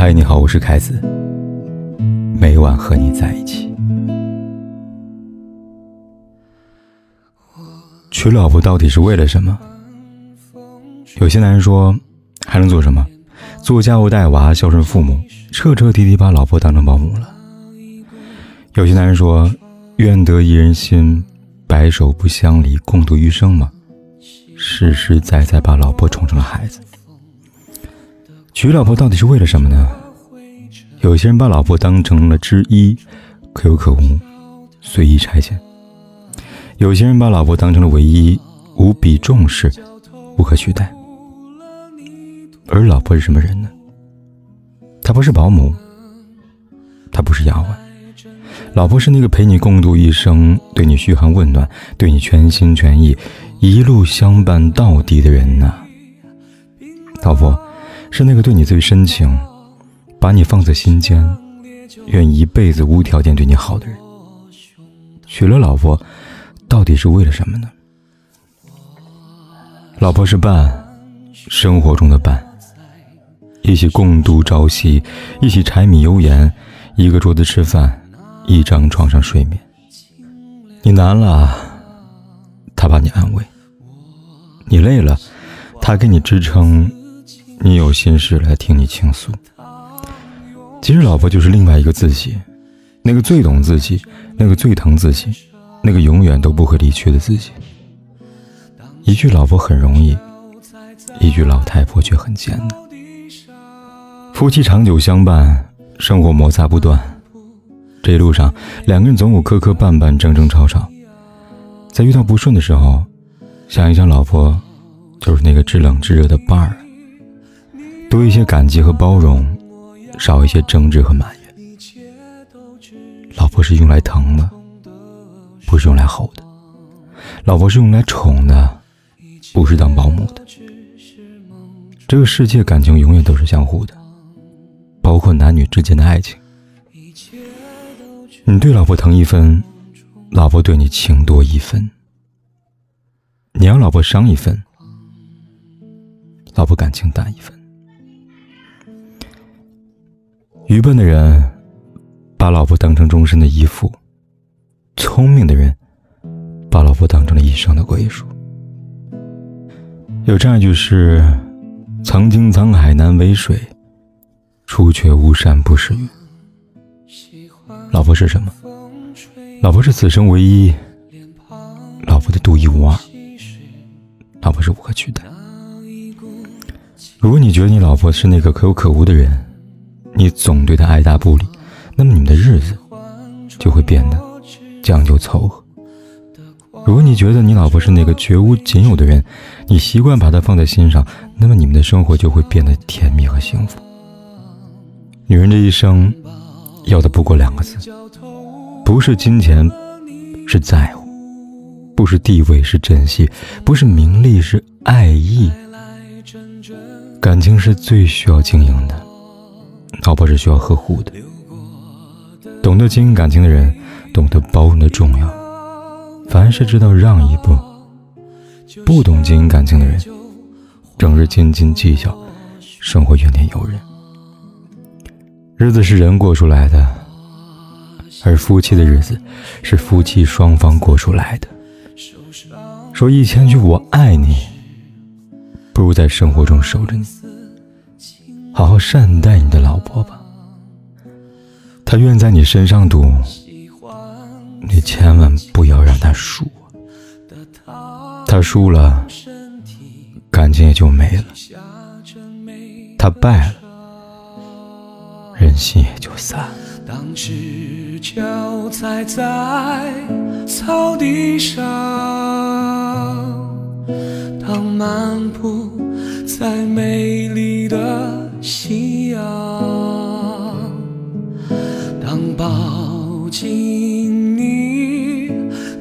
嗨，你好，我是凯子。每晚和你在一起。娶老婆到底是为了什么？有些男人说，还能做什么？做家务、带娃、孝顺父母，彻彻底底把老婆当成保姆了。有些男人说，愿得一人心，白首不相离，共度余生嘛。实实在在把老婆宠成了孩子。娶老婆到底是为了什么呢？有些人把老婆当成了之一，可有可无，随意差遣；有些人把老婆当成了唯一，无比重视，无可取代。而老婆是什么人呢？她不是保姆，她不是丫鬟，老婆是那个陪你共度一生，对你嘘寒问暖，对你全心全意，一路相伴到底的人呐。老婆。是那个对你最深情，把你放在心间，愿一辈子无条件对你好的人。娶了老婆，到底是为了什么呢？老婆是伴，生活中的伴，一起共度朝夕，一起柴米油盐，一个桌子吃饭，一张床上睡眠。你难了，他把你安慰；你累了，他给你支撑。你有心事来听你倾诉，其实老婆就是另外一个自己，那个最懂自己，那个最疼自己，那个永远都不会离去的自己。一句老婆很容易，一句老太婆却很艰难。夫妻长久相伴，生活摩擦不断，这一路上两个人总有磕磕绊绊、争争吵吵。在遇到不顺的时候，想一想，老婆就是那个知冷知热的伴儿。多一些感激和包容，少一些争执和埋怨。老婆是用来疼的，不是用来吼的；老婆是用来宠的，不是当保姆的。这个世界感情永远都是相互的，包括男女之间的爱情。你对老婆疼一分，老婆对你情多一分；你让老婆伤一分，老婆感情淡一分。愚笨的人把老婆当成终身的依附，聪明的人把老婆当成了一生的归属。有这样一句诗：“曾经沧海难为水，除却巫山不是云。”老婆是什么？老婆是此生唯一，老婆的独一无二，老婆是无可取代。如果你觉得你老婆是那个可有可无的人，你总对他爱答不理，那么你们的日子就会变得将就凑合。如果你觉得你老婆是那个绝无仅有的人，你习惯把她放在心上，那么你们的生活就会变得甜蜜和幸福。女人这一生要的不过两个字，不是金钱，是在乎；不是地位，是珍惜；不是名利，是爱意。感情是最需要经营的。老婆是需要呵护的，懂得经营感情的人，懂得包容的重要。凡是知道让一步，不懂经营感情的人，整日斤斤计较，生活怨天尤人。日子是人过出来的，而夫妻的日子是夫妻双方过出来的。说一千句我爱你，不如在生活中守着你。好好善待你的老婆吧，她愿在你身上赌，你千万不要让她输。她输了，感情也就没了；她败了，人心也就散。当赤脚踩在草地上，当漫步在美丽的。夕阳，当抱紧你，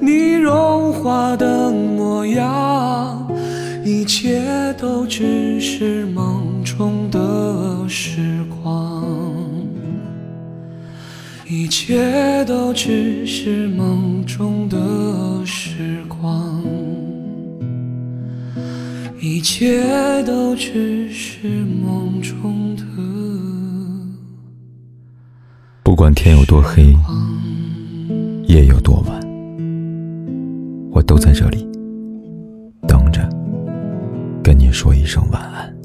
你融化的模样，一切都只是梦中的时光，一切都只是梦中的时光。一切都只是梦中的。不管天有多黑夜有多晚我都在这里等着跟你说一声晚安。